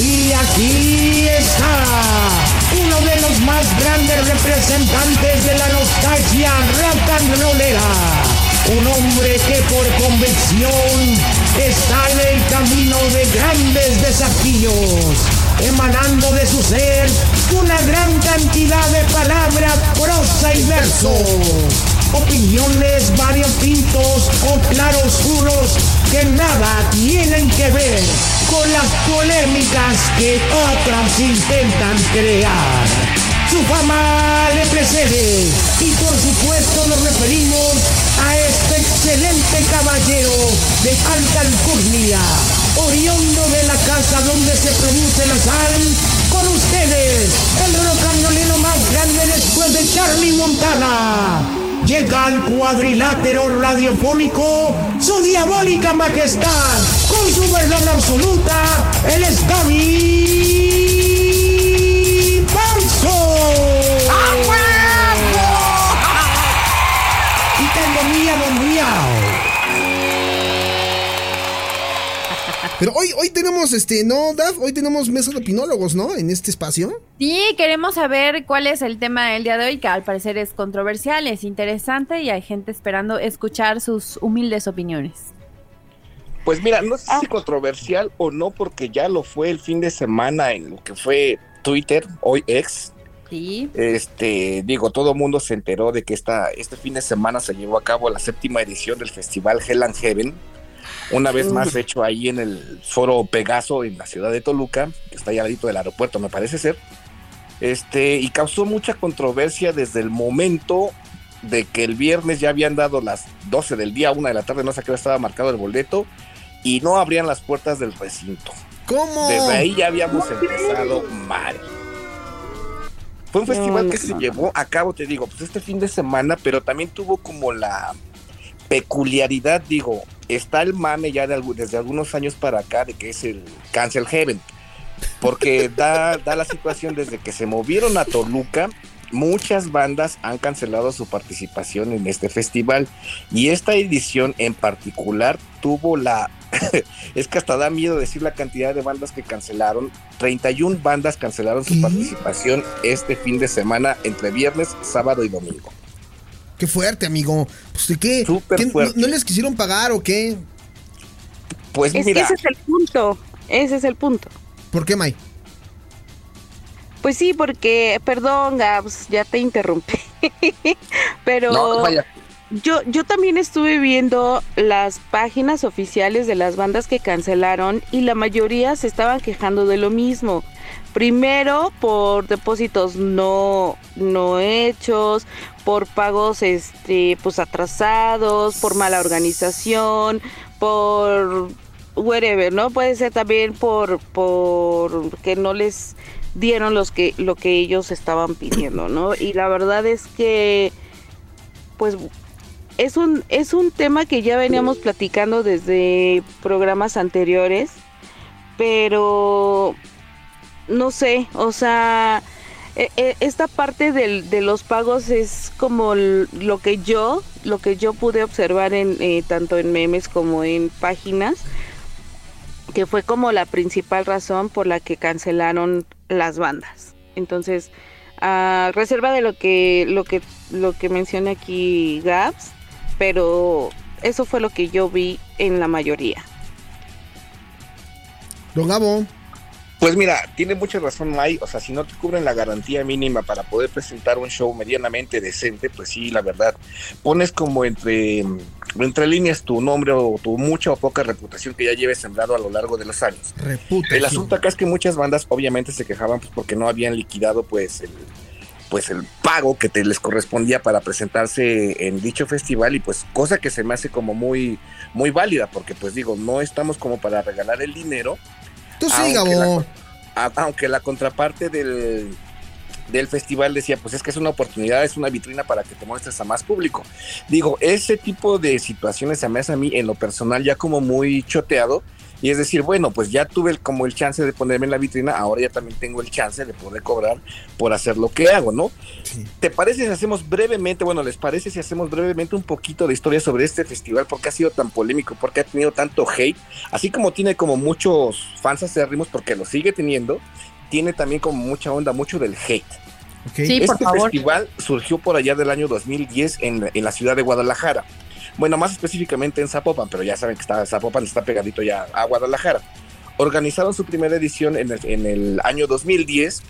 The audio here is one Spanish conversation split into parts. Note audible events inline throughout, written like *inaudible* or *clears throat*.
Y aquí está uno de los más grandes representantes de la nostalgia rock and rollera. Un hombre que por convicción está en el camino de grandes desafíos, emanando de su ser una gran cantidad de palabras, prosa y verso opiniones variopintos o claroscuros que nada tienen que ver con las polémicas que otros intentan crear. Su fama le precede y por supuesto nos referimos a este excelente caballero de alta alcurnia, oriundo de la casa donde se produce la sal, con ustedes, el rocanolino más grande después de Charlie Montana llega al cuadrilátero radiofónico su diabólica majestad, con su verdad absoluta, el es Gaby Barzo. Y tengo mía, don Pero hoy, hoy tenemos, este, ¿no, Daf? Hoy tenemos mesa de opinólogos, ¿no? En este espacio. Sí, queremos saber cuál es el tema del día de hoy, que al parecer es controversial, es interesante y hay gente esperando escuchar sus humildes opiniones. Pues mira, no sé si controversial o no, porque ya lo fue el fin de semana en lo que fue Twitter, hoy ex. Sí. Este, digo, todo el mundo se enteró de que esta, este fin de semana se llevó a cabo la séptima edición del festival Hell and Heaven una vez más hecho ahí en el foro Pegaso en la ciudad de Toluca, que está allá al ladito del aeropuerto, me parece ser. Este, y causó mucha controversia desde el momento de que el viernes ya habían dado las 12 del día, una de la tarde, no sé qué estaba marcado el boleto, y no abrían las puertas del recinto. ¿Cómo? Desde ahí ya habíamos empezado mal. Fue un festival que se llevó a cabo, te digo, pues este fin de semana, pero también tuvo como la peculiaridad, digo, está el mame ya desde algunos años para acá de que es el Cancel Heaven, porque *laughs* da, da la situación desde que se movieron a Toluca, muchas bandas han cancelado su participación en este festival y esta edición en particular tuvo la *laughs* es que hasta da miedo decir la cantidad de bandas que cancelaron 31 bandas cancelaron su participación este fin de semana entre viernes, sábado y domingo. Qué fuerte, amigo. Pues de qué, ¿No, les quisieron pagar o qué? Pues es mira. Que ese es el punto. Ese es el punto. ¿Por qué, May? Pues sí, porque, perdón, Gabs, ya te interrumpí. *laughs* Pero Yo, yo también estuve viendo las páginas oficiales de las bandas que cancelaron y la mayoría se estaban quejando de lo mismo. Primero por depósitos no, no hechos, por pagos este pues atrasados, por mala organización, por whatever, ¿no? Puede ser también por por que no les dieron los que lo que ellos estaban pidiendo, ¿no? Y la verdad es que pues es un es un tema que ya veníamos platicando desde programas anteriores, pero no sé, o sea, esta parte de los pagos es como lo que yo, lo que yo pude observar en eh, tanto en memes como en páginas, que fue como la principal razón por la que cancelaron las bandas. Entonces, a reserva de lo que lo que lo que menciona aquí Gabs, pero eso fue lo que yo vi en la mayoría. Don Gabo. Pues mira, tiene mucha razón Mike, o sea, si no te cubren la garantía mínima para poder presentar un show medianamente decente, pues sí, la verdad, pones como entre, entre líneas tu nombre o tu mucha o poca reputación que ya lleves sembrado a lo largo de los años. El asunto acá es que muchas bandas obviamente se quejaban pues porque no habían liquidado pues pues el pago que te les correspondía para presentarse en dicho festival y pues cosa que se me hace como muy muy válida porque pues digo no estamos como para regalar el dinero tú sí aunque la contraparte del del festival decía, pues es que es una oportunidad, es una vitrina para que te muestres a más público. Digo, ese tipo de situaciones se me hace a mí en lo personal ya como muy choteado. Y es decir, bueno, pues ya tuve como el chance de ponerme en la vitrina, ahora ya también tengo el chance de poder cobrar por hacer lo que hago, ¿no? ¿Te parece si hacemos brevemente, bueno, les parece si hacemos brevemente un poquito de historia sobre este festival? porque ha sido tan polémico? porque ha tenido tanto hate? Así como tiene como muchos fans acérrimos, porque lo sigue teniendo, tiene también como mucha onda, mucho del hate. este festival surgió por allá del año 2010 en, en, la ciudad de Guadalajara. Bueno, más específicamente en Zapopan, pero ya saben que está, Zapopan está pegadito ya a Guadalajara. Organizaron su primera edición en el, en el año 2010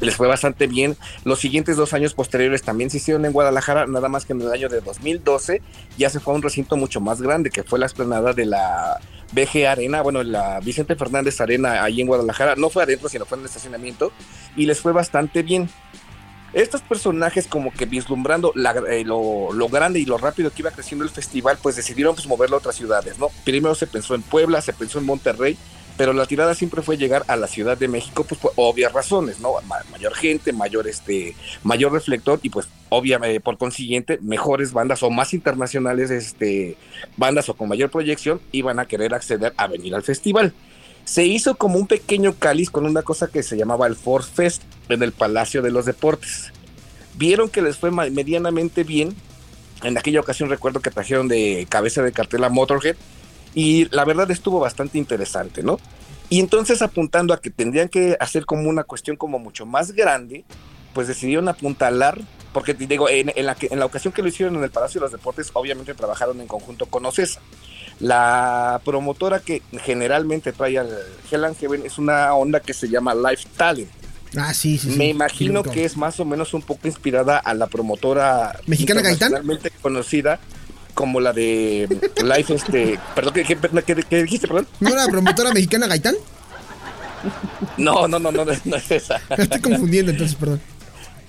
les fue bastante bien. Los siguientes dos años posteriores también se hicieron en Guadalajara, nada más que en el año de 2012 ya se fue a un recinto mucho más grande, que fue la esplanada de la BG Arena, bueno, la Vicente Fernández Arena ahí en Guadalajara, no fue adentro, sino fue en el estacionamiento, y les fue bastante bien. Estos personajes como que vislumbrando eh, lo, grande y lo rápido que iba creciendo el festival, pues decidieron pues, moverlo a otras ciudades, ¿no? Primero se pensó en Puebla, se pensó en Monterrey, pero la tirada siempre fue llegar a la Ciudad de México, pues por obvias razones, ¿no? mayor gente, mayor este, mayor reflector y pues obviamente por consiguiente mejores bandas o más internacionales, este, bandas o con mayor proyección iban a querer acceder a venir al festival. Se hizo como un pequeño cáliz con una cosa que se llamaba el Force Fest en el Palacio de los Deportes. Vieron que les fue medianamente bien. En aquella ocasión recuerdo que trajeron de cabeza de cartel a Motorhead y la verdad estuvo bastante interesante, ¿no? Y entonces apuntando a que tendrían que hacer como una cuestión como mucho más grande, pues decidieron apuntalar, porque digo, en, la, en la ocasión que lo hicieron en el Palacio de los Deportes, obviamente trabajaron en conjunto con OCESA. La promotora que generalmente trae al Hell and Heaven es una onda que se llama Life Talent. Ah, sí, sí. Me imagino que es más o menos un poco inspirada a la promotora mexicana Gaitán, conocida como la de Life, este. Perdón, ¿qué, qué, dijiste, perdón? ¿No era la promotora mexicana Gaitán? No, no, no, no, no es esa. estoy confundiendo entonces, perdón.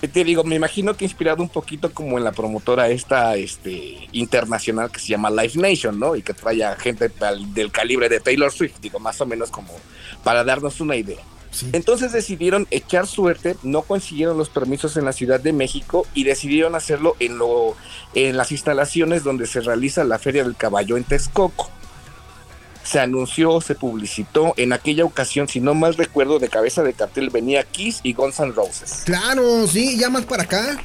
Te digo, me imagino que inspirado un poquito como en la promotora esta este, internacional que se llama Life Nation, ¿no? Y que trae a gente del calibre de Taylor Swift, digo, más o menos como para darnos una idea. Entonces decidieron echar suerte, no consiguieron los permisos en la Ciudad de México y decidieron hacerlo en, lo, en las instalaciones donde se realiza la Feria del Caballo en Texcoco. Se anunció, se publicitó, en aquella ocasión, si no mal recuerdo, de cabeza de cartel venía Kiss y Guns N' Roses. Claro, sí, ya más para acá.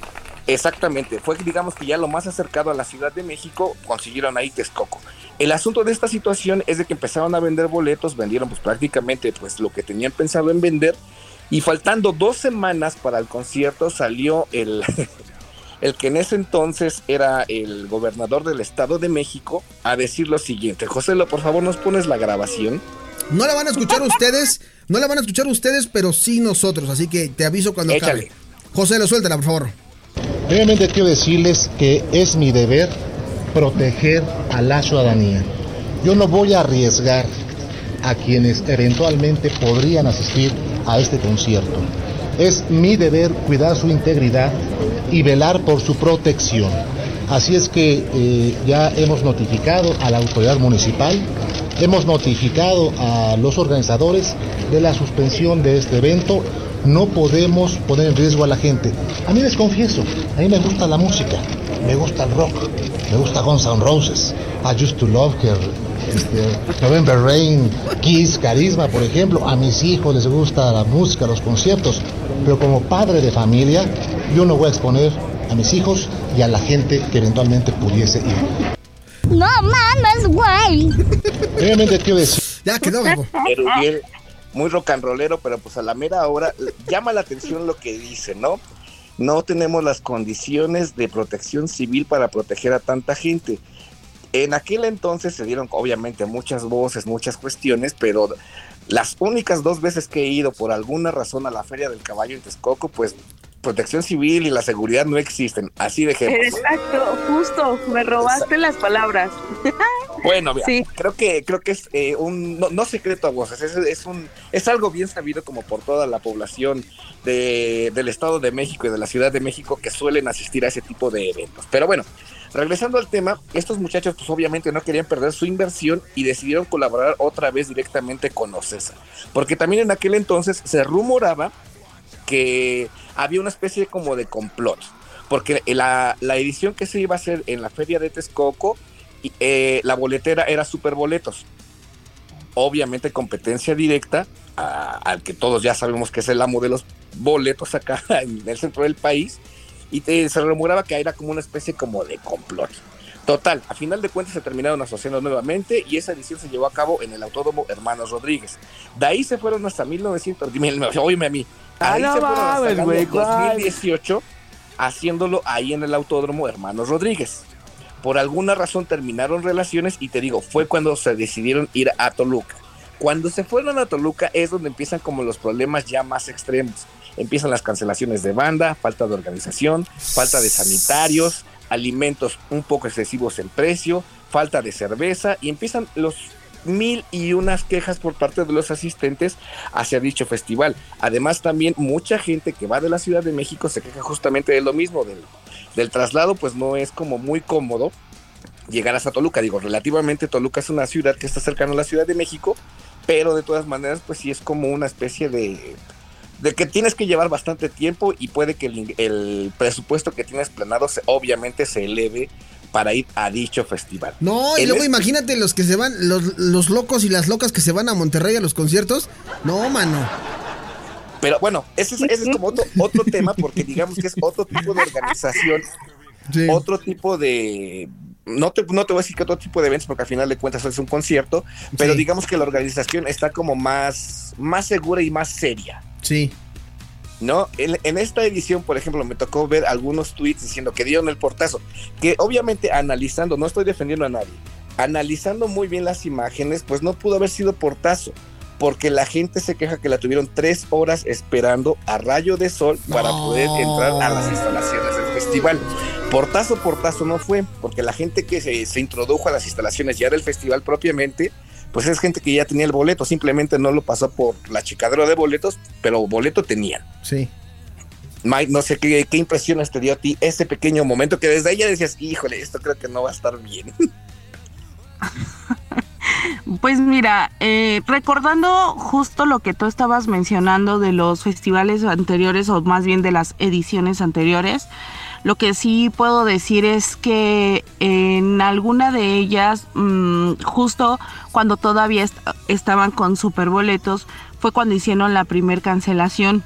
Exactamente, fue digamos que ya lo más acercado a la Ciudad de México, consiguieron ahí Texcoco. El asunto de esta situación es de que empezaron a vender boletos, vendieron pues prácticamente pues lo que tenían pensado en vender y faltando dos semanas para el concierto salió el, *laughs* el que en ese entonces era el gobernador del Estado de México a decir lo siguiente. José, por favor, nos pones la grabación. No la van a escuchar *laughs* ustedes, no la van a escuchar ustedes, pero sí nosotros, así que te aviso cuando acabe. José, lo suéltala, por favor. Realmente quiero decirles que es mi deber proteger a la ciudadanía. Yo no voy a arriesgar a quienes eventualmente podrían asistir a este concierto. Es mi deber cuidar su integridad y velar por su protección. Así es que eh, ya hemos notificado a la autoridad municipal, hemos notificado a los organizadores de la suspensión de este evento. No podemos poner en riesgo a la gente. A mí les confieso, a mí me gusta la música, me gusta el rock, me gusta Guns N' Roses, I Used to Love Her, este, November Rain, Kiss, Carisma, por ejemplo. A mis hijos les gusta la música, los conciertos, pero como padre de familia, yo no voy a exponer a mis hijos y a la gente que eventualmente pudiese ir. No mames, güey. Realmente quiero decir. Ya quedó, muy rock and rollero, pero pues a la mera hora llama la atención lo que dice, ¿no? no tenemos las condiciones de protección civil para proteger a tanta gente. En aquel entonces se dieron obviamente muchas voces, muchas cuestiones, pero las únicas dos veces que he ido por alguna razón a la Feria del Caballo en Texcoco, pues protección civil y la seguridad no existen. Así de ejemplo. Exacto, justo, me robaste las palabras. *laughs* Bueno, creo que creo que es eh, un no, secreto a voces, es, es, un es algo bien sabido como por toda la población de, del Estado de México y de la Ciudad de México que suelen asistir a ese tipo de eventos. Pero bueno, regresando al tema, estos muchachos pues obviamente no querían perder su inversión y decidieron colaborar otra vez directamente con Ocesa, porque también en aquel entonces se rumoraba que había una especie como de complot, porque la, la edición que se iba a hacer en la feria de Texcoco eh, la boletera era Super Boletos. Obviamente competencia directa al que todos ya sabemos que es el amo de los boletos acá *laughs* en el centro del país. Y se rumoraba que era como una especie como de complot. Total, a final de cuentas se terminaron asociando nuevamente y esa edición se llevó a cabo en el Autódromo Hermanos Rodríguez. De ahí se fueron hasta 1900, óyeme *laughs* a mí. Ahí se fueron hasta 2018 haciéndolo ahí en el Autódromo Hermanos Rodríguez por alguna razón terminaron relaciones y te digo, fue cuando se decidieron ir a Toluca. Cuando se fueron a Toluca es donde empiezan como los problemas ya más extremos. Empiezan las cancelaciones de banda, falta de organización, falta de sanitarios, alimentos un poco excesivos en precio, falta de cerveza y empiezan los mil y unas quejas por parte de los asistentes hacia dicho festival. Además también mucha gente que va de la Ciudad de México se queja justamente de lo mismo, del del traslado, pues no es como muy cómodo llegar hasta Toluca. Digo, relativamente Toluca es una ciudad que está cercana a la Ciudad de México, pero de todas maneras, pues sí es como una especie de, de que tienes que llevar bastante tiempo y puede que el, presupuesto que tienes planeado obviamente se eleve para ir a dicho festival. No, y luego imagínate los que se van, los, los locos y las locas que se van a Monterrey a los conciertos. No, mano. Pero bueno, ese es, como otro, tema porque digamos que es otro tipo de organización, otro tipo de... No te, no te voy a decir que otro tipo de eventos porque al final de cuentas es un concierto, pero digamos que la organización está como más, más segura y más seria. Sí. ¿no? En, en, esta edición, por ejemplo, me tocó ver algunos tweets diciendo que dieron el portazo, que obviamente analizando, no estoy defendiendo a nadie, analizando muy bien las imágenes, pues no pudo haber sido portazo porque la gente se queja que la tuvieron tres horas esperando a rayo de sol para poder entrar a las instalaciones del festival. Portazo, portazo no fue, porque la gente que se, introdujo a las instalaciones ya del festival propiamente, pues es gente que ya tenía el boleto, simplemente no lo pasó por la chicadera de boletos, pero boleto tenían. Sí. Mike, no sé qué, qué impresiones te dio a ti ese pequeño momento que desde ahí ya decías, híjole, esto creo que no va a estar bien. *laughs* Pues mira, eh, recordando justo lo que tú estabas mencionando de los festivales anteriores o más bien de las ediciones anteriores, lo que sí puedo decir es que en alguna de ellas, mm, justo cuando todavía estaban con superboletos, fue cuando hicieron la primer cancelación.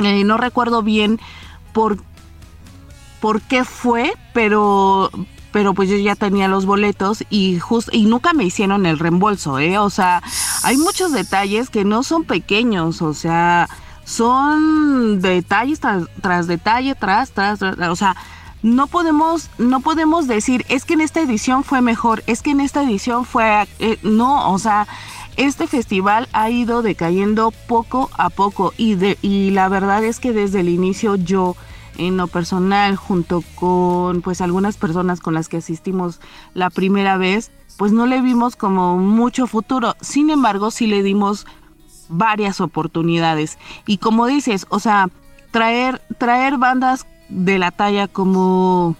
Eh, no recuerdo bien por, por qué fue, pero pero pues yo ya tenía los boletos y justo y nunca me hicieron el reembolso, ¿eh? O sea, hay muchos detalles que no son pequeños, o sea, son detalles tras, detalle, tras, tras, o sea, no podemos no podemos decir es que en esta edición fue mejor, es que en esta edición fue eh, no, o sea, este festival ha ido decayendo poco a poco y de y la verdad es que desde el inicio yo en lo personal, junto con pues algunas personas con las que asistimos la primera vez, pues no le vimos como mucho futuro. Sin embargo, sí le dimos varias oportunidades. Y como dices, o sea, traer, traer bandas de la talla como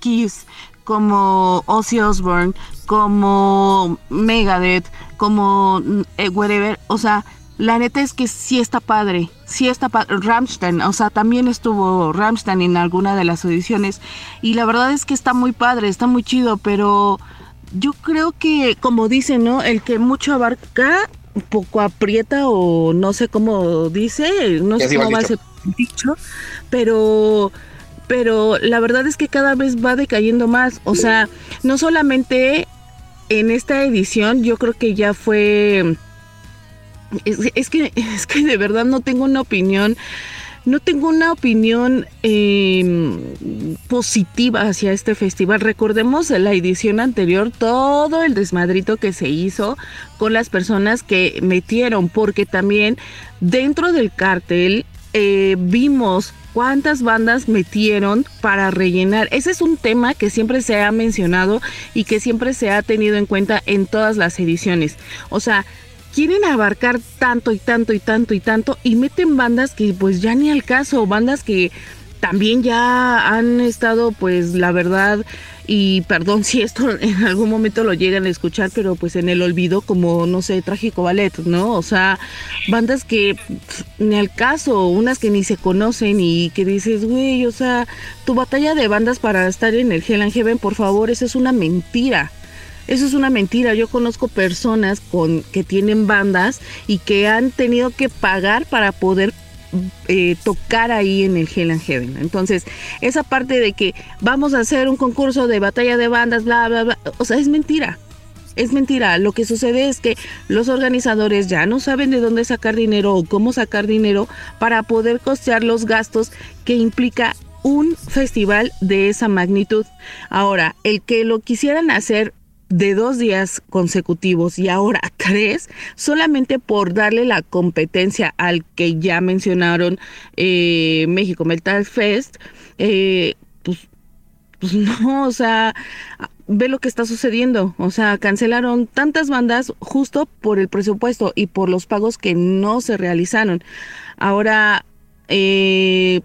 Kiss, como Ozzy Osbourne, como Megadeth, como eh, whatever, o sea, la neta es que sí está padre, sí está padre. Rammstein, o sea, también estuvo Rammstein en alguna de las ediciones y la verdad es que está muy padre, está muy chido, pero yo creo que, como dicen, ¿no? El que mucho abarca, poco aprieta o no sé cómo dice, no sé cómo va ese dicho, pero pero la verdad es que cada vez va decayendo más, o sea, no solamente en esta edición, yo creo que ya fue es, que, *laughs* es que de verdad no tengo una opinión no tengo una opinión em, positiva hacia este festival. Recordemos la edición anterior, todo el desmadrito que se hizo con las personas que metieron, porque también dentro del cartel eh, vimos cuántas bandas metieron para rellenar. Ese es un tema que siempre se ha mencionado y que siempre se ha tenido en cuenta en todas las ediciones. O sea, quieren abarcar tanto y tanto y tanto y tanto y meten bandas que pues ya ni al caso, bandas que también ya han estado pues la verdad y perdón si esto *laughs* en algún momento lo llegan a escuchar, pero pues en el olvido como, no sé, Trágico Ballet, ¿no? O sea, bandas que ni al caso, unas que ni se conocen y que dices, güey, o sea, tu batalla de bandas para estar en el Hell and por favor, eso es una mentira. Eso es una mentira. Yo conozco personas con que tienen bandas y que han tenido que pagar para poder eh, tocar ahí en el Hell and Heaven. Entonces, esa parte de que vamos a hacer un concurso de batalla de bandas, bla, bla, bla, o sea, es mentira. Es mentira. Lo que sucede es que los organizadores ya no saben de dónde sacar dinero o cómo sacar dinero para poder costear los gastos que implica un festival de esa magnitud. Ahora, el que lo quisieran hacer de dos días consecutivos y ahora *laughs* tres, solamente por darle la competencia al que ya mencionaron eh, México Metal Fest, eh, pues, pues *laughs* no, o sea, ve lo que está sucediendo, o sea, cancelaron tantas bandas justo por el presupuesto y por los pagos que no se realizaron. Ahora, eh,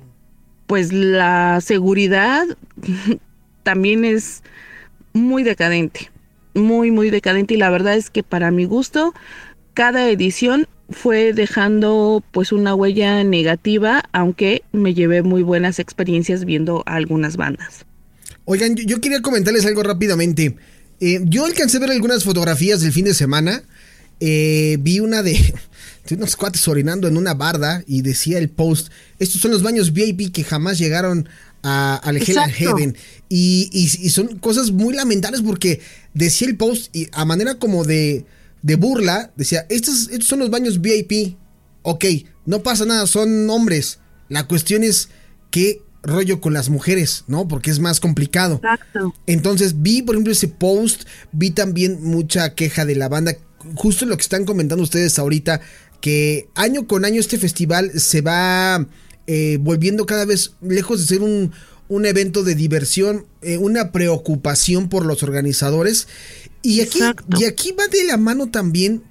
pues la seguridad *laughs* también es muy decadente muy, muy decadente y la verdad es que para mi gusto, cada edición fue dejando pues una huella negativa, aunque me llevé muy buenas experiencias viendo algunas bandas. Oigan, yo, quería comentarles algo rápidamente. Eh, yo alcancé a ver algunas fotografías del fin de semana. Eh, vi una de, *laughs* de, unos cuates orinando en una barda y decía el post, estos son los baños VIP que jamás llegaron a, al Hell Heaven. Y, y, son cosas muy lamentables porque decía el post y a manera como de, de burla, decía, estos, estos son los baños VIP. Ok, no pasa nada, son hombres. La cuestión es qué rollo con las mujeres, ¿no? Porque es más complicado. Exacto. Entonces vi, por ejemplo, ese post, vi también mucha queja de la banda, justo lo que están comentando ustedes ahorita, que año con año este festival se va eh, volviendo cada vez lejos de ser un, un evento de diversión, eh, una preocupación por los organizadores. Y aquí, y aquí va de la mano también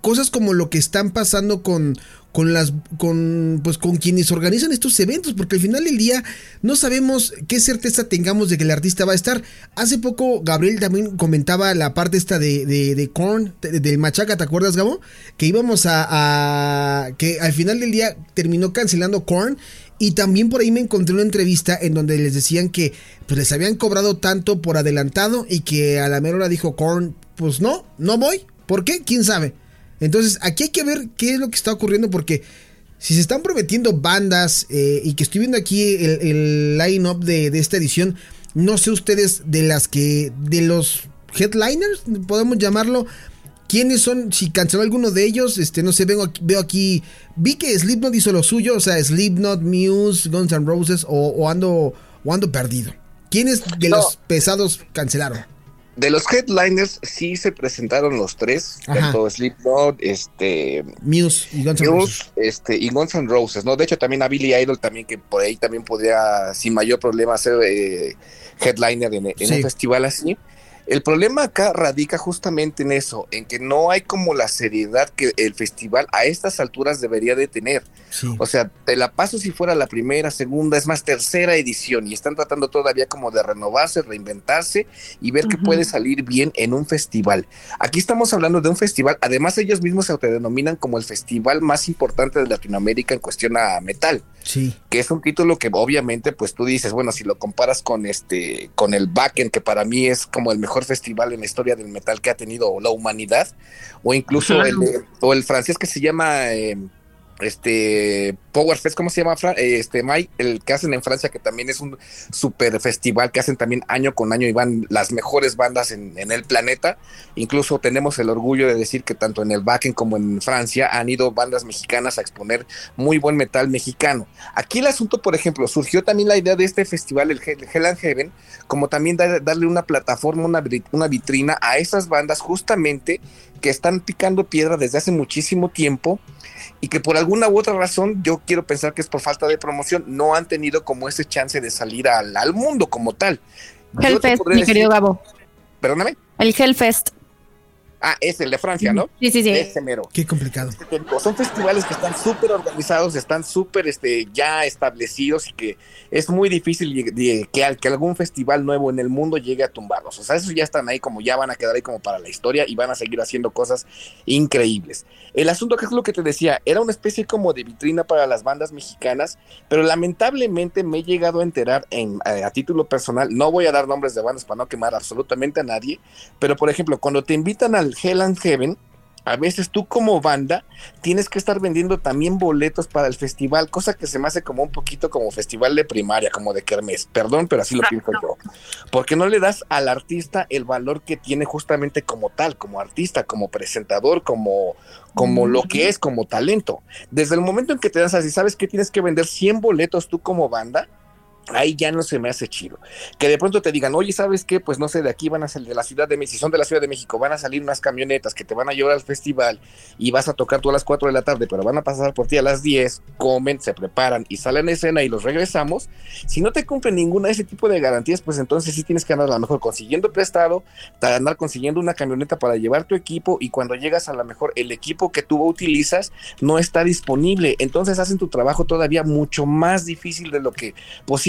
cosas como lo que están pasando con, con las con pues con quienes organizan estos eventos porque al final del día no sabemos qué certeza tengamos de que el artista va a estar hace poco Gabriel también comentaba la parte esta de de, de Korn del Machaca ¿te acuerdas Gabo? que íbamos a, a, que al final del día terminó cancelando Korn y también por ahí me encontré una entrevista en donde les decían que pues les habían cobrado tanto por adelantado y que a la mera hora dijo Korn pues no no voy ¿por qué? quién sabe entonces, aquí hay que ver qué es lo que está ocurriendo porque si se están prometiendo bandas eh, y que estoy viendo aquí el, line-up de, esta edición, no sé ustedes de las que, de los headliners, podemos llamarlo, quiénes son, si canceló alguno de ellos, este, no sé, veo aquí, veo aquí, vi que Slipknot hizo lo suyo, o sea, Slipknot, Muse, Guns N' Roses o, ando, o ando perdido. ¿Quiénes de los pesados cancelaron? De los headliners sí se presentaron los tres, tanto Slipknot, este Muse y Guns N' Roses. Este, y Guns N' Roses, ¿no? De hecho también a Billy Idol también que por ahí también podría sin mayor problema ser eh, headliner en, un festival así. El problema acá radica justamente en eso, en que no hay como la seriedad que el festival a estas alturas debería de tener. O sea, te la paso si fuera la primera, segunda, es más, tercera edición y están tratando todavía como de renovarse, reinventarse y ver qué puede salir bien en un festival. Aquí estamos hablando de un festival, además ellos mismos se autodenominan como el festival más importante de Latinoamérica en cuestión a metal. Sí. Que es un título que obviamente pues tú dices, bueno, si lo comparas con este con el Backen que para mí es como el mejor festival en la historia del metal que ha tenido la humanidad o incluso el o el francés que se llama eh, este Power Fest, ¿cómo se llama? Este Mike, el que hacen en Francia, que también es un super festival que hacen también año con año y van las mejores bandas en, el planeta. Incluso tenemos el orgullo de decir que tanto en el Backen como en Francia han ido bandas mexicanas a exponer muy buen metal mexicano. Aquí el asunto, por ejemplo, surgió también la idea de este festival, el Hell and Heaven, como también darle una plataforma, una, una vitrina a esas bandas justamente que están picando piedra desde hace muchísimo tiempo y que por alguna u otra razón yo quiero pensar que es por falta de promoción, no han tenido como ese chance de salir al, al mundo como tal. Hellfest, mi querido Gabo. Perdóname. El Hellfest. Ah, es el de Francia, ¿no? Sí, sí, sí. Ese mero. Qué complicado. Son festivales que están súper organizados, están súper este, ya establecidos y que es muy difícil que, que algún festival nuevo en el mundo llegue a tumbarlos. O sea, esos ya están ahí como ya van a quedar ahí como para la historia y van a seguir haciendo cosas increíbles. El asunto que es lo que te decía, era una especie como de vitrina para las bandas mexicanas, pero lamentablemente me he llegado a enterar en, a, a título personal, no voy a dar nombres de bandas para no quemar absolutamente a nadie, pero por ejemplo, cuando te invitan al Hell and Heaven, a veces tú como banda tienes que estar vendiendo también boletos para el festival, cosa que se me hace como un poquito como festival de primaria, como de kermés. Perdón, pero así lo pienso yo. Porque no le das al artista el valor que tiene justamente como tal, como artista, como presentador, como, como lo que es, como talento. Desde el momento en que te das así, sabes que tienes que vender 100 boletos tú como banda, ahí ya no se me hace chido. Que de pronto te digan, oye, ¿sabes qué? Pues no sé, de aquí van a salir de la Ciudad de México, si son de la Ciudad de México, van a salir unas camionetas que te van a llevar al festival y vas a tocar tú a las 4 de la tarde, pero van a pasar por ti a las 10, comen, se preparan y salen a escena y los regresamos. Si no te cumplen ninguna de ese tipo de garantías, pues entonces sí tienes que andar a lo mejor consiguiendo prestado, andar consiguiendo una camioneta para llevar tu equipo y cuando llegas a lo mejor el equipo que tú utilizas no está disponible. Entonces hacen tu trabajo todavía mucho más difícil de lo que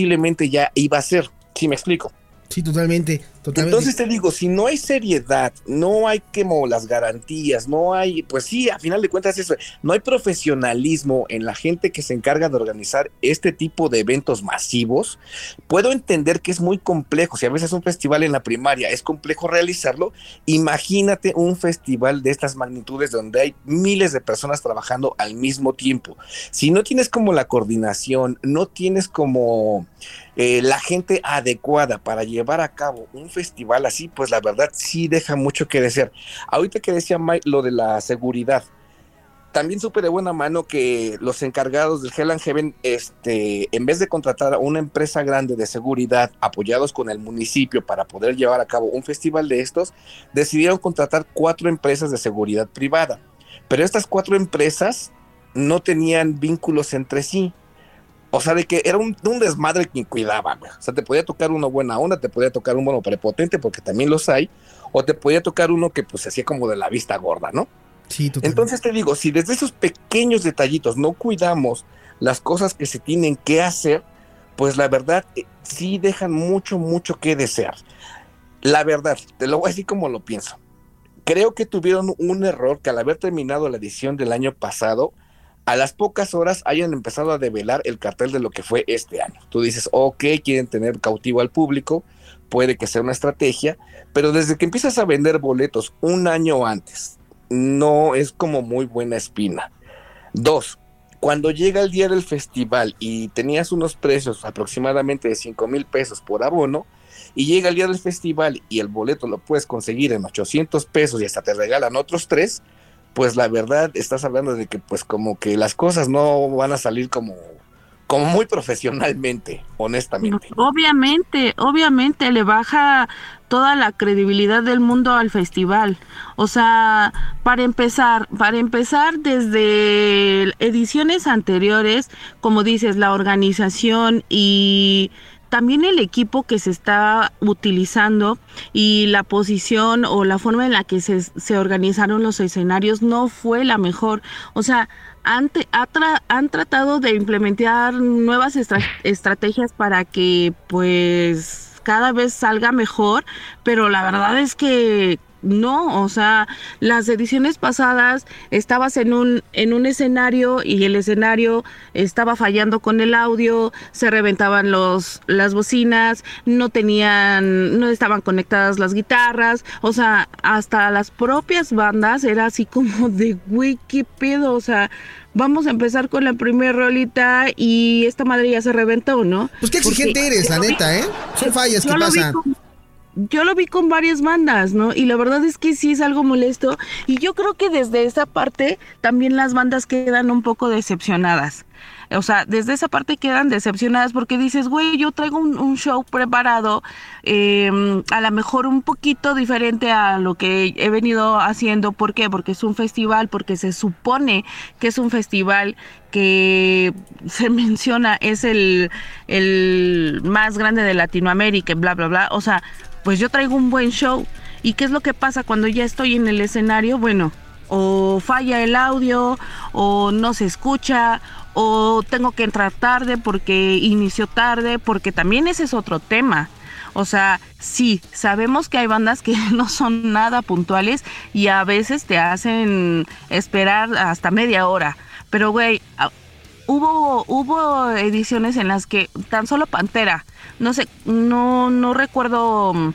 posiblemente ya iba a ser. ¿Sí me explico? Sí, totalmente, Entonces te digo, si no hay seriedad, no hay como las garantías, no hay, pues sí, a final de cuentas eso, no hay profesionalismo en la gente que se encarga de organizar este tipo de eventos masivos. Puedo entender que es muy complejo, si a veces un festival en la primaria es complejo realizarlo, imagínate un festival de estas magnitudes donde hay miles de personas trabajando al mismo tiempo. Si no tienes como la coordinación, no tienes como eh, la gente adecuada para llevar a cabo un festival así, pues la verdad sí deja mucho que desear. Ahorita que decía Mike lo de la seguridad, también supe de buena mano que los encargados del Hell and Heaven, este, en vez de contratar a una empresa grande de seguridad apoyados con el municipio para poder llevar a cabo un festival de estos, decidieron contratar cuatro empresas de seguridad privada. Pero estas cuatro empresas no tenían vínculos entre sí. O sea, de que era un, desmadre quien cuidaba, güey. O sea, te podía tocar uno buena onda, te podía tocar un bueno prepotente, porque también los hay, o te podía tocar uno que pues se hacía como de la vista gorda, ¿no? Sí, totalmente. Entonces te digo, si desde esos pequeños detallitos no cuidamos las cosas que se tienen que hacer, pues la verdad eh, sí dejan mucho, mucho que desear. La verdad, te lo voy a decir como lo pienso. Creo que tuvieron un error que al haber terminado la edición del año pasado, a las pocas horas hayan empezado a develar el cartel de lo que fue este año. Tú dices, ok, quieren tener cautivo al público, puede que sea una estrategia, pero desde que empiezas a vender boletos un año antes, no es como muy buena espina. Dos, cuando llega el día del festival y tenías unos precios aproximadamente de 5 mil pesos por abono, y llega el día del festival y el boleto lo puedes conseguir en 800 pesos y hasta te regalan otros tres, pues la verdad estás hablando de que pues como que las cosas no van a salir como como muy profesionalmente, honestamente. Obviamente, obviamente le baja toda la credibilidad del mundo al festival. O sea, para empezar, para empezar desde ediciones anteriores, como dices, la organización y también el equipo que se está utilizando y la posición o la forma en la que se, se organizaron los escenarios no fue la mejor. O sea, han, han tratado de implementar nuevas estrategias para que pues cada vez salga mejor, pero la verdad es que no, o sea, las ediciones pasadas estabas en un, en un escenario y el escenario estaba fallando con el audio, se reventaban los, las bocinas, no tenían, no estaban conectadas las guitarras, o sea, hasta las propias bandas era así como de Wikipedia, o sea, vamos a empezar con la primera rolita y esta madre ya se reventó, ¿no? Pues qué exigente eres, la neta, ¿eh? Son fallas, ¿qué pasa? Yo lo vi con varias bandas, ¿no? Y la verdad es que sí es algo molesto. Y yo creo que desde esa parte también las bandas quedan un poco decepcionadas. O sea, desde esa parte quedan decepcionadas porque dices, güey, yo traigo un, show preparado, em, a lo mejor un poquito diferente a lo que he venido haciendo. ¿Por qué? Porque es un festival, porque se supone que es un festival que *laughs* se menciona es el, el más grande de Latinoamérica, bla, bla, bla. O sea, pues yo traigo un buen show. ¿Y qué es lo que pasa cuando ya estoy en el escenario? Bueno, o falla el audio, o no se escucha, o tengo que entrar tarde porque inició tarde, porque también ese es otro tema. O sea, sí, sabemos que hay bandas que *laughs* no son nada puntuales y a veces te hacen esperar hasta media hora. Pero, güey, hubo, hubo ediciones en las que tan solo Pantera, no sé, no, no recuerdo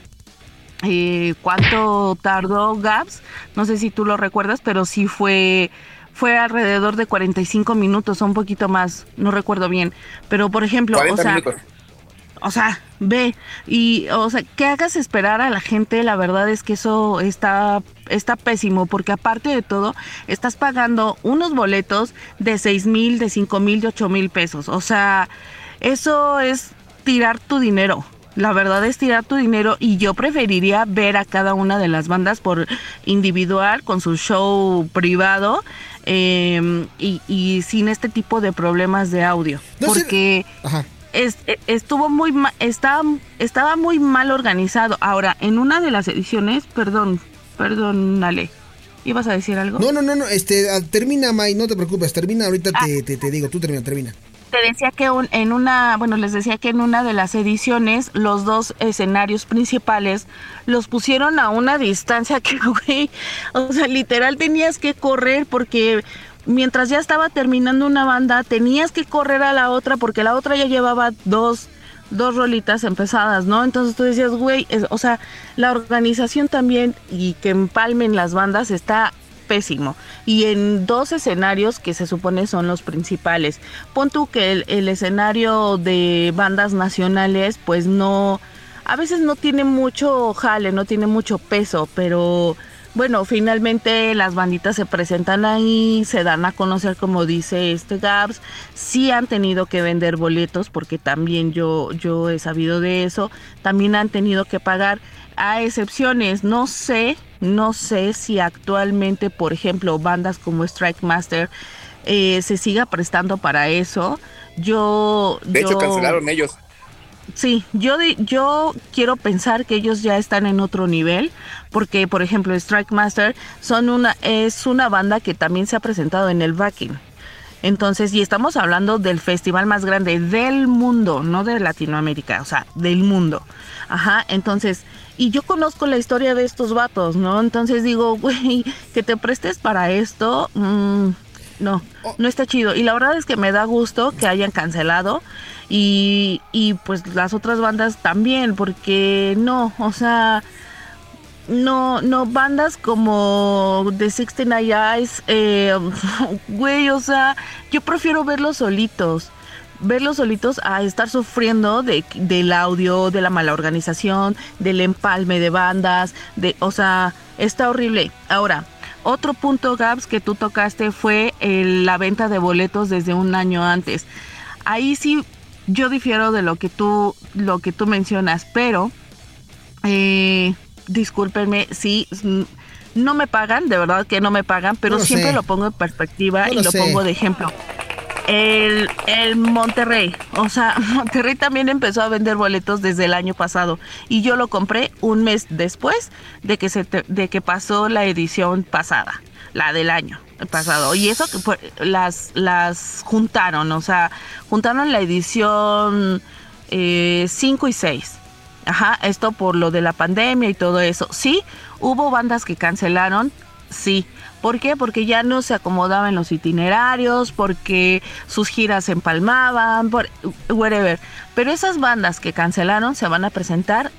eh, cuánto tardó Gaps, no sé si tú lo recuerdas, pero sí fue fue alrededor de 45 minutos o un poquito más, no recuerdo bien, pero por ejemplo, o sea, o sea, ve y o sea, que hagas esperar a la gente, la verdad es que eso está está pésimo porque aparte de todo estás pagando unos boletos de 6 mil, de 5 mil, de 8 mil pesos, o sea, eso es tirar tu dinero. La verdad es tirar tu dinero y yo preferiría ver a cada una de las bandas por individual con su show privado em, y, sin este tipo de problemas de audio. porque e, estuvo muy estaba, estaba muy mal organizado. Ahora, en una de las ediciones, perdón, perdón, Ale. ¿Ibas a decir algo? No, no, no, no, este, ah, termina, May, no te preocupes, termina, ahorita ah. te, te digo, tú termina, termina te decía que en una, bueno, les decía que en una de las ediciones los dos escenarios principales los pusieron a una distancia que, *laughs* güey, o sea, literal tenías que correr porque mientras ya estaba terminando una banda, tenías que correr a la otra porque la otra ya llevaba dos dos rolitas empezadas, ¿no? Entonces tú decías, güey, o sea, la organización también y que empalmen las bandas está pésimo. Y en dos escenarios que se supone son los principales. Pon tú que el, escenario de bandas nacionales, pues no, a veces no tiene mucho jale, no tiene mucho peso, pero bueno, finalmente las banditas se presentan ahí, se dan a conocer como dice este Gabs, sí han tenido que vender boletos porque también yo, yo he sabido de eso, también han tenido que pagar a excepciones, no sé, no sé si actualmente, por ejemplo, bandas como Strike Master eh, se siga prestando para eso. Yo. De hecho, cancelaron ellos. Sí, yo, yo quiero pensar que ellos ya están en otro nivel, porque, por ejemplo, Strike Master son una, es una banda que también se ha presentado en el backing. Entonces, y estamos hablando del festival más grande del mundo, no de Latinoamérica, o sea, del mundo. Ajá, entonces, y yo conozco la historia de estos vatos, ¿no? Entonces digo, *laughs* güey, que te prestes para esto, mm, no, no está chido. Y la verdad es que me da gusto que hayan cancelado y, y pues las otras bandas también, porque no, o sea, no, no, bandas como The 69 Eyes, eh, *laughs* güey, o sea, yo prefiero verlos solitos verlos solitos a estar sufriendo de, del audio, de la mala organización, del empalme de bandas, de, o sea, está horrible. Ahora, otro punto, Gabs, que tú tocaste fue la venta de boletos desde un año antes. Ahí sí yo difiero de lo que tú, lo que tú mencionas, pero eh, discúlpenme, sí, no me pagan, de verdad que no me pagan, pero siempre lo pongo en perspectiva y lo pongo de ejemplo el, el Monterrey. O sea, *laughs* Monterrey también empezó a vender boletos desde el año pasado y yo lo compré un mes después de que, se de que pasó la edición pasada, la del año pasado. Y eso que las, las juntaron, o sea, juntaron la edición 5 eh, y 6. Ajá, esto por lo de la pandemia y todo eso. Sí, hubo bandas que cancelaron, sí, ¿Por qué? Porque ya no se acomodaban los itinerarios, porque sus giras se empalmaban, por, whatever. Pero esas bandas que cancelaron se van a presentar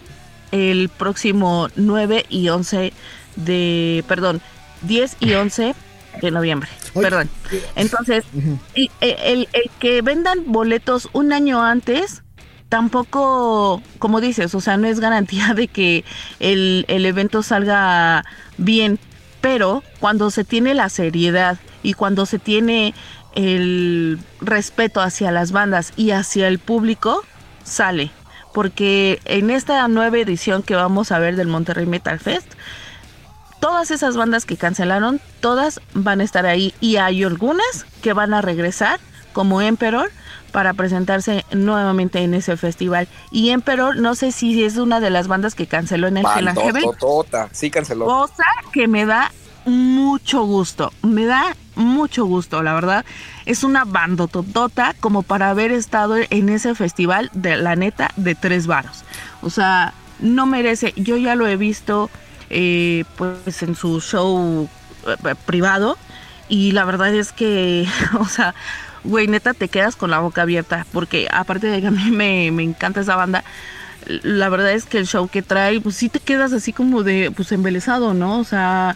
el próximo 9 y 11 de, perdón, 10 y 11 de noviembre. Perdón. Entonces, e, el, el, que vendan boletos un año antes tampoco, como dices, o sea, no es garantía *laughs* de que el, el evento salga bien pero cuando se tiene la seriedad y cuando se tiene el respeto hacia las bandas y hacia el público sale. Porque en esta nueva edición que vamos a ver del Monterrey Metal Fest, todas esas bandas que cancelaron, todas van a estar ahí y hay algunas que van a regresar como Emperor para presentarse nuevamente en ese festival. Y Emperor, no sé si es una de las bandas que canceló en el Hell Heaven. Sí, canceló. Cosa que me da mucho gusto, me da mucho gusto, la verdad. Es una bandototota como para haber estado en ese festival de la neta de tres varos. O sea, no merece, yo ya lo he visto eh, pues en su show eh, privado y la verdad es que, *laughs* o sea, güey, neta te quedas con la boca abierta porque aparte de que a mí me, me encanta esa banda, la verdad es que el show que trae, pues sí te quedas así como de, pues embelesado, ¿no? O sea,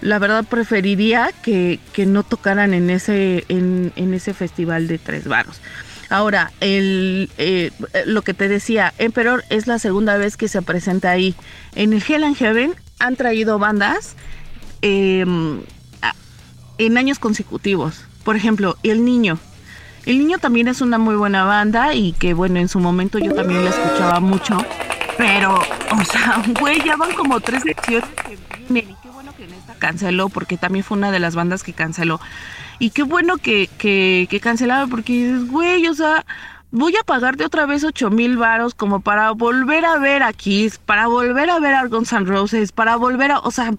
la verdad preferiría que, que no tocaran en ese, en, en, ese festival de tres varos. Ahora, el, eh, lo que te decía, Emperor es la segunda vez que se presenta ahí. En el Hell and Heaven han traído bandas em, en años consecutivos. Por ejemplo, El Niño. El Niño también es una muy buena banda y que bueno, en su momento yo también la escuchaba mucho. Pero, o sea, *laughs* güey, ya van como tres lecciones que y qué bueno que en canceló, porque también fue una de las bandas que canceló. Y qué bueno que, que, que cancelaba, porque dices, güey, o sea, voy a pagarte otra vez 8 mil varos como para volver a ver a Kiss, para volver a ver a Guns N' Roses, para volver a, o sea,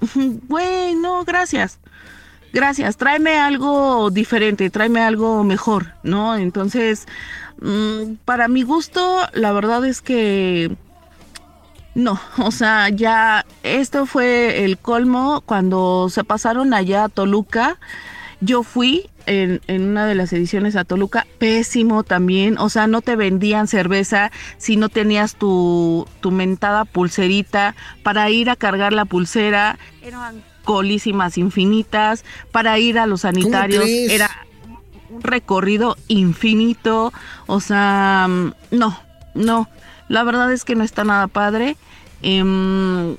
*laughs* güey, no, gracias. Gracias, tráeme algo diferente, tráeme algo mejor, ¿no? Entonces, mm, para mi gusto, la verdad es que no, *laughs* o sea, ya esto fue el colmo cuando se pasaron allá a Toluca. Yo fui en, una de las ediciones a Toluca, pésimo también, o sea, no te vendían cerveza si no tenías tu, tu mentada pulserita para ir a cargar la pulsera, colísimas infinitas, para ir a los sanitarios, era un recorrido infinito, o sea, no, no, la verdad es que no está nada padre. Em,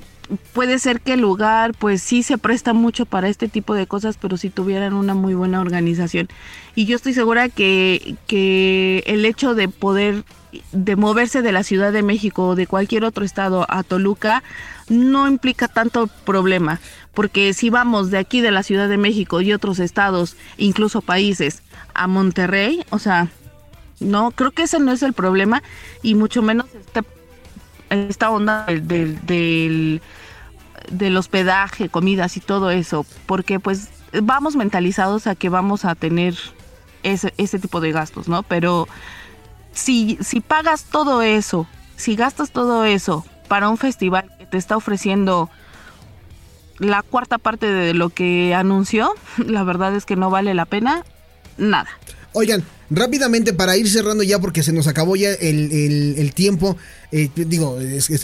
puede ser que el lugar pues sí se presta mucho para este tipo de cosas, pero si tuvieran una muy buena organización. Y yo estoy segura que, que el hecho de poder de moverse de la Ciudad de México o de cualquier otro estado a Toluca no implica tanto problema, porque si vamos de aquí de la Ciudad de México y otros estados, incluso países, a Monterrey, o sea, no, creo que ese no es el problema y mucho menos este esta onda del, del, del, hospedaje, comidas y todo eso, porque pues vamos mentalizados a que vamos a tener ese, ese tipo de gastos, ¿no? Pero si, si pagas todo eso, si gastas todo eso para un festival que te está ofreciendo la cuarta parte de lo que anunció, *laughs* la verdad es que no vale la pena nada. Oigan, rápidamente para ir cerrando ya porque se nos acabó ya el, tiempo, eh, digo,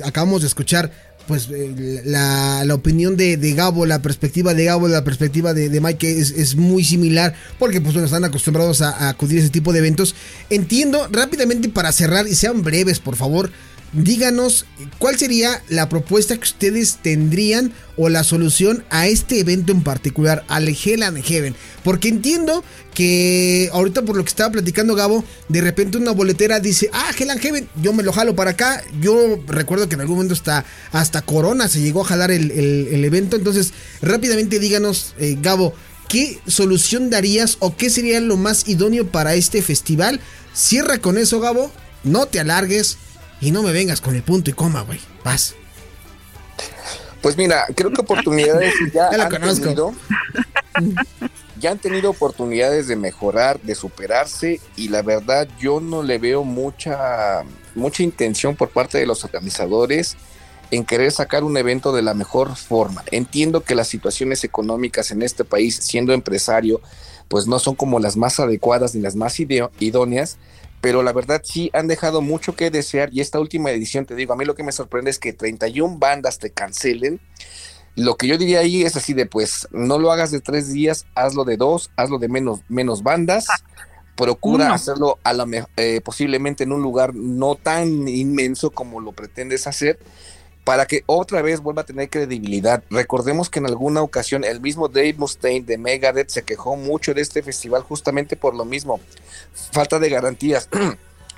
acabamos de escuchar pues eh, la, opinión de, Gabo, la perspectiva de Gabo, la perspectiva de, Mike es, muy similar porque pues bueno, están acostumbrados a, a acudir a ese tipo de eventos. Entiendo rápidamente para cerrar y sean breves por favor díganos cuál sería la propuesta que ustedes tendrían o la solución a este evento en particular, al Hell and Heaven. Porque entiendo que ahorita por lo que estaba platicando Gabo, de repente una boletera dice, ah, Hell and Heaven, yo me lo jalo para acá. Yo recuerdo que en algún momento hasta, hasta Corona se llegó a jalar el, evento. Entonces, rápidamente díganos, eh, Gabo, ¿qué solución darías o qué sería lo más idóneo para este festival? Cierra con eso, Gabo. No te alargues y no me vengas con el punto y coma, güey. Vas. Pues mira, creo que oportunidades *laughs* ya, han tenido. Ya han tenido oportunidades de mejorar, de superarse, y la verdad yo no le veo mucha, mucha intención por parte de los organizadores en querer sacar un evento de la mejor forma. Entiendo que las situaciones económicas en este país, siendo empresario, pues no son como las más adecuadas ni las más idóneas, pero la verdad sí han dejado mucho que desear y esta última edición, te digo, a mí lo que me sorprende es que 31 bandas te cancelen. Lo que yo diría ahí es así de, pues, no lo hagas de tres días, hazlo de dos, hazlo de menos, menos bandas. Procura hacerlo a la eh, posiblemente en un lugar no tan inmenso como lo pretendes hacer para que otra vez vuelva a tener credibilidad. Recordemos que en alguna ocasión el mismo Dave Mustaine de Megadeth se quejó mucho de este festival justamente por lo mismo, falta de garantías. *clears throat*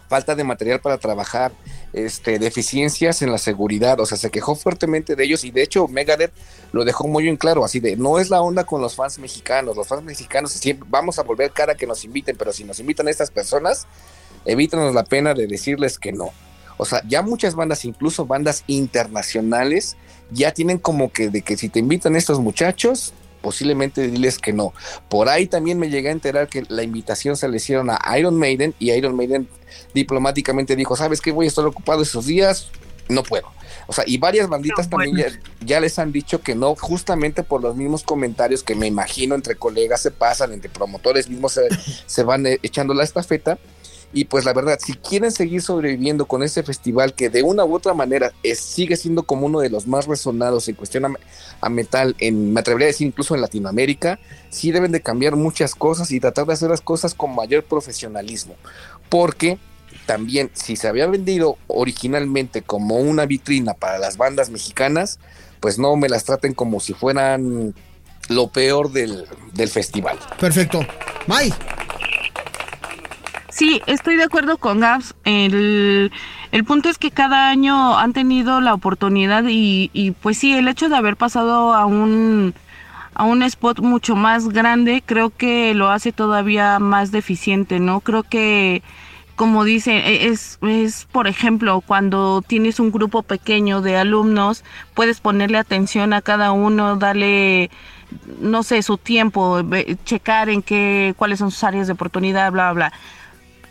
falta de material para trabajar, este, deficiencias en la seguridad, o sea, se quejó fuertemente de ellos y de hecho Megadeth lo dejó muy en claro, así de, no es la onda con los fans mexicanos, los fans mexicanos siempre vamos a volver cara que nos inviten, pero si nos invitan a estas personas, evítanos la pena de decirles que no. O sea, ya muchas bandas, incluso bandas internacionales, ya tienen como que de que si te invitan estos muchachos, posiblemente diles que no. Por ahí también me llegué a enterar que la invitación se le hicieron a Iron Maiden y Iron Maiden diplomáticamente dijo, ¿sabes qué? Voy a estar ocupado esos días, no puedo. O sea, y varias banditas también ya, ya, les han dicho que no, justamente por los mismos comentarios que me imagino entre colegas se pasan, entre promotores mismos se, se van eh, echando la estafeta y pues la verdad, si quieren seguir sobreviviendo con este festival que de una u otra manera sigue siendo como uno de los más resonados en cuestión a, metal, en, me atrevería a decir incluso en Latinoamérica, sí deben de cambiar muchas cosas y tratar de hacer las cosas con mayor profesionalismo. Porque también si se había vendido originalmente como una vitrina para las bandas mexicanas, pues no me las traten como si fueran lo peor del, del festival. Perfecto. May. Sí, estoy de acuerdo con Gabs. El, punto es que cada año han tenido la oportunidad y, y, pues sí, el hecho de haber pasado a un, a un spot mucho más grande creo que lo hace todavía más deficiente, ¿no? Creo que como dice, e, es, es, por ejemplo, cuando tienes un grupo pequeño de alumnos, puedes ponerle atención a cada uno, darle, no sé, su tiempo, checar en qué, cuáles son sus áreas de oportunidad, bla, bla. bla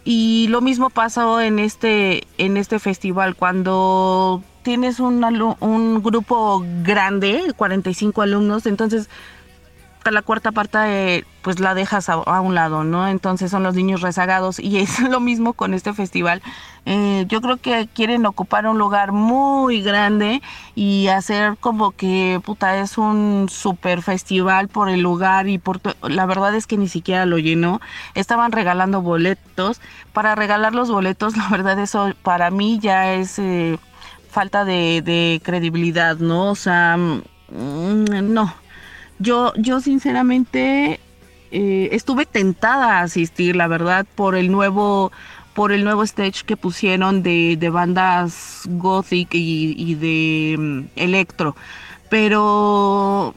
y lo mismo pasó en este, en este festival, cuando tienes un, un grupo grande, 45 alumnos, entonces la cuarta parte pues la dejas a, un lado, ¿no? Entonces son los niños rezagados y *laughs* es lo mismo con este festival. Eh, yo creo que quieren ocupar un lugar muy grande y hacer como que, puta, es un super festival por el lugar y por... La verdad es que ni siquiera lo llenó. Estaban regalando boletos. Para regalar los boletos, *laughs* la verdad eso para mí ya es... Eh, falta de, de credibilidad, ¿no? O sea, mm, no, yo, yo sinceramente eh, estuve tentada a asistir, la verdad, por el nuevo por el nuevo stage que pusieron de, de bandas gothic y, de mm, electro. Pero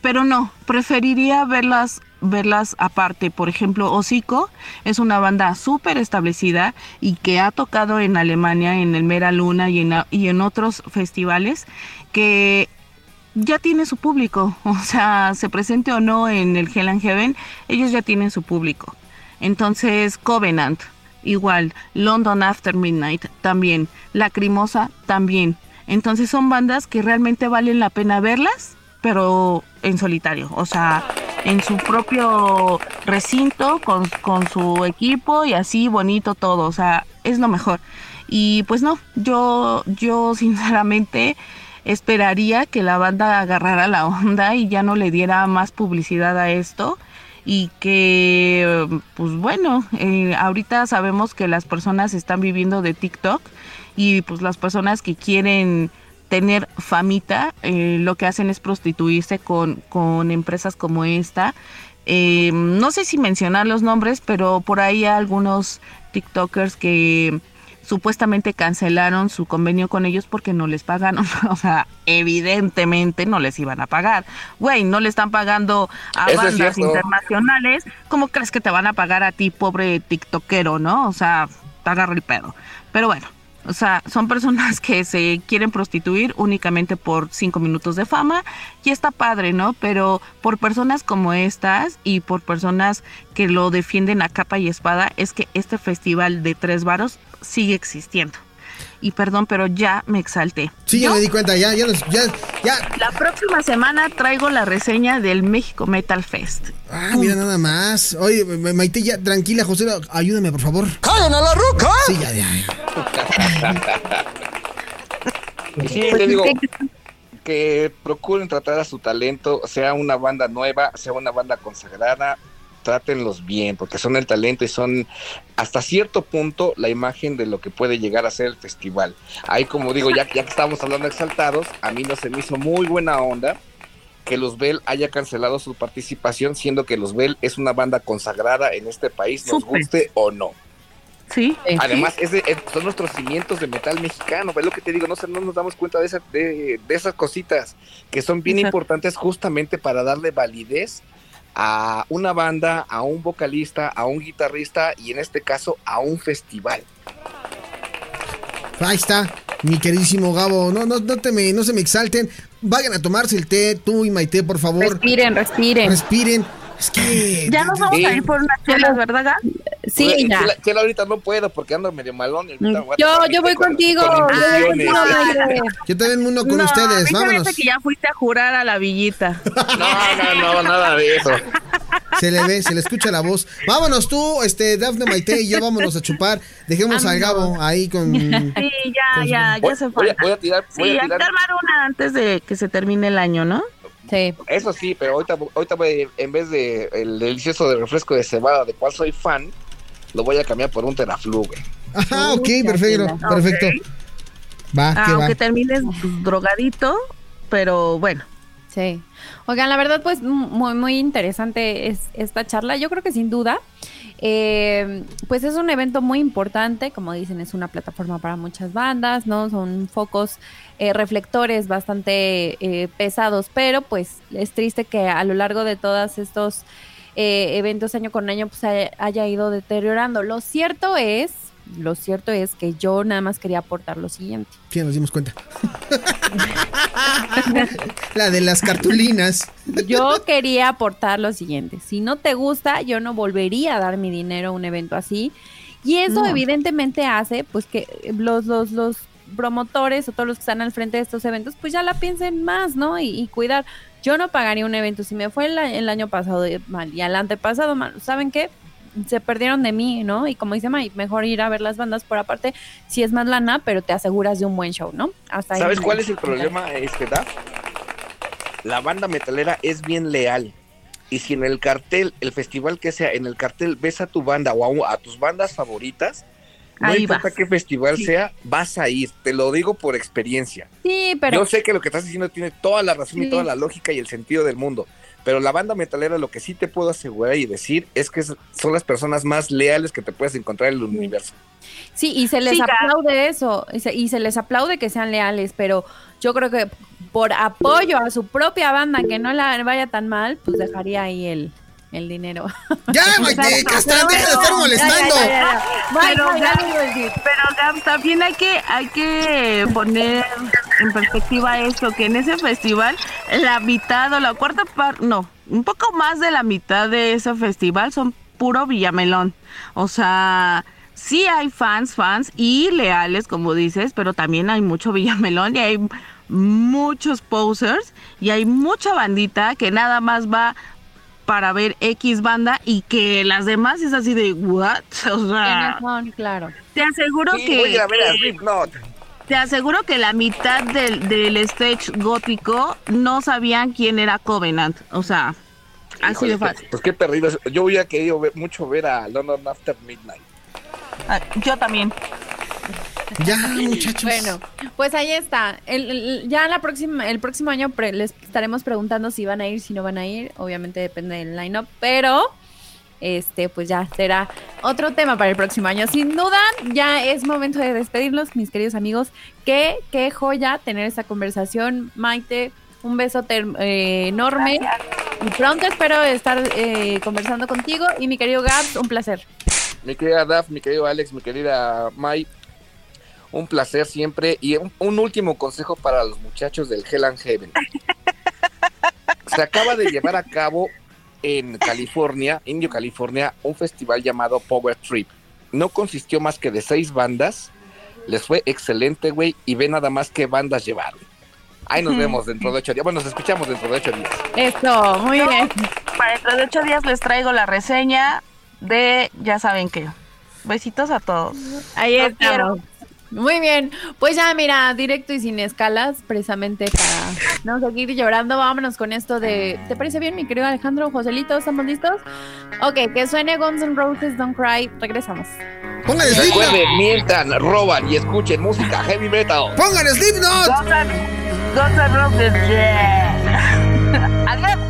pero no, preferiría verlas verlas aparte. Por ejemplo, Hocico es una banda súper establecida y que ha tocado en Alemania, en el Mera Luna y en, y en otros festivales que ya tiene su público, *laughs* o sea, se presente o no en el Hell and Heaven, ellos ya tienen su público. Entonces, Covenant, igual, London After Midnight, también, Lacrimosa, también. Entonces son bandas que realmente valen la pena verlas, pero en solitario, o sea, en su propio recinto, con, con su equipo y así bonito todo, o sea, es lo mejor. Y pues no, yo, yo *laughs* sinceramente esperaría que la banda agarrara la onda y ya no le diera más publicidad a esto y que pues bueno eh, ahorita sabemos que las personas están viviendo de TikTok y pues las personas que quieren tener famita eh, lo que hacen es prostituirse con, con empresas como esta. Eh, no sé si mencionar los nombres pero por ahí hay algunos TikTokers que supuestamente cancelaron su convenio con ellos porque no les pagaron. *laughs* o sea, evidentemente no les iban a pagar. Güey, no le están pagando a bandas internacionales. ¿Cómo crees que te van a pagar a ti, pobre tiktokero, no? O sea, te agarra el pedo. Pero bueno, o sea, son personas que se quieren prostituir únicamente por cinco minutos de fama y está padre, ¿no? Pero por personas como estas y por personas que lo defienden a capa y espada es que este festival de tres varos sigue existiendo. Y perdón, pero ya me exalté. Sí, ya me di cuenta, ya, ya, ya, ya. La próxima semana traigo la reseña del México Metal Fest. Ah, mira nada más. Oye, Maite, ya, tranquila, José, ayúdame, por favor. ¡Callen a la roca! Sí, ya, ya. sí, le digo que procuren tratar a su talento, sea una banda nueva, sea una banda consagrada, trátenlos bien, porque son el talento y son hasta cierto punto la imagen de lo que puede llegar a ser el festival. Ahí como digo, ya, ya que estamos hablando exaltados, a mí no se me hizo muy buena onda que Luzbel haya cancelado su participación, siendo que Luzbel es una banda consagrada en este país, nos guste o no. Sí. Además, son nuestros cimientos de metal mexicano. Es lo que te digo, no, no nos damos cuenta de, esa, de, esas cositas que son bien importantes justamente para darle validez a una banda, a un vocalista, a un guitarrista y en este caso a un festival. Ahí está, mi queridísimo Gabo. No, no, no, te me, no se me exalten. Vayan a tomarse el té, tú y Maite, por favor. Respiren, respiren. Respiren. Es que. Ya nos vamos a ir por unas chelas, ¿verdad, Gab? Sí, ya. Chela, ahorita no puedo porque ando medio malón. yo, yo voy contigo. *laughs* yo también uno con ustedes. Vámonos. que ya fuiste a jurar a la villita. no, no, no, nada de eso. Se le ve, se le escucha la voz. Vámonos tú, este, Dafne Maite y yo vámonos a chupar. Dejemos al Gabo ahí con. Sí, ya, ya, ya se fue. Voy a tirar. Voy sí, a tirar. armar una antes de que se termine el año, ¿no? Sí. Eso sí, pero ahorita, ahorita voy, en vez de el delicioso de refresco de cebada, de cual soy fan, lo voy a cambiar por un teraflu, güey. Ajá, ok, perfecto, perfecto. Va, ah, que aunque termines drogadito, pero bueno. Sí. Oigan, la verdad, pues muy, muy interesante es esta charla. Yo creo que sin duda, eh, pues es un evento muy importante. Como dicen, es una plataforma para muchas bandas, ¿no? Son focos, eh, reflectores bastante eh, pesados, pero pues es triste que a lo largo de todos estos eventos año con año, pues haya ido deteriorando. Lo cierto es lo cierto es que yo nada más quería aportar lo siguiente. Sí, nos dimos cuenta. *laughs* La de las cartulinas. Yo quería aportar lo siguiente. Si no te gusta, yo no volvería a dar mi dinero a un evento así. Y eso evidentemente hace pues que los, los, los promotores o todos los que están al frente de estos eventos pues ya la piensen más, ¿no? Y, cuidar. Yo no pagaría un evento si me fue el, el año pasado mal y al antepasado mal. ¿Saben qué? Se perdieron de mí, ¿no? Y como dice May, mejor ir a ver las bandas por aparte, si es más lana, pero te aseguras de un buen show, ¿no? Hasta ¿Sabes cuál es el problema, este, da? La banda metalera es bien leal. Y si en el cartel, el festival que sea, en el cartel ves a tu banda o a, tus bandas favoritas, no importa qué festival sea, vas a ir. Te lo digo por experiencia. Sí, pero. Yo sé que lo que estás diciendo tiene toda la razón y toda la lógica y el sentido del mundo. Pero la banda metalera lo que sí te puedo asegurar y decir es que son las personas más leales que te puedes encontrar en el universo. Sí, y se les aplaude eso, y se, les aplaude que sean leales, pero yo creo que por apoyo a su propia banda, que no la vaya tan mal, pues dejaría ahí el, el dinero. *laughs* Ya, Maite, deja de estar molestando. pero, pero también hay que, hay que poner en perspectiva esto, que en ese festival la mitad o la cuarta parte, no, un poco más de la mitad de ese festival son puro Villamelón. O sea, sí hay fans, fans y leales, como dices, pero también hay mucho Villamelón y hay muchos posers y hay mucha bandita que nada más va para ver X banda y que las demás es así de what? *laughs* O sea, claro. Te aseguro que, te aseguro que la mitad del, del stage gótico no sabían quién era Covenant, o sea, así de fácil. Pues qué perdido. Yo hubiera querido mucho ver a London After Midnight. Ah, yo también. Ya, muchachos. Bueno, pues ahí está. El, ya la próxima, el próximo año les estaremos preguntando si van a ir, si no van a ir. Obviamente depende del line-up, pero este, pues ya será otro tema para el próximo año. Sin duda, ya es momento de despedirlos, mis queridos amigos. Qué, qué joya tener esta conversación. Maite, un beso eh, enorme. Y pronto espero estar eh, conversando contigo. Y mi querido Gabs, un placer. Mi querida Daf, mi querido Alex, mi querida Mai, un placer siempre. Y un, último consejo para los muchachos del Hell and Heaven. Se acaba de llevar a cabo en California, Indio, California, un festival llamado Power Trip. No consistió más que de seis bandas. Les fue excelente, güey. Y ve nada más qué bandas llevaron. Ahí nos vemos dentro de ocho días. Bueno, nos escuchamos dentro de ocho días. Esto, muy bien. Para dentro de ocho días les traigo la reseña de ya saben qué. Besitos a todos. Ahí estamos. Muy bien, pues ya mira, directo y sin escalas, precisamente para no seguir llorando, vámonos con esto de, ¿te parece bien mi querido Alejandro, Joselito, estamos listos? Ok, que suene Guns N' Roses, Don't Cry, regresamos. Pongan Recuerden, mientan, roban y escuchen música heavy metal. Pongan Slipknot. Guns N' Roses, yeah. *laughs* Adiós.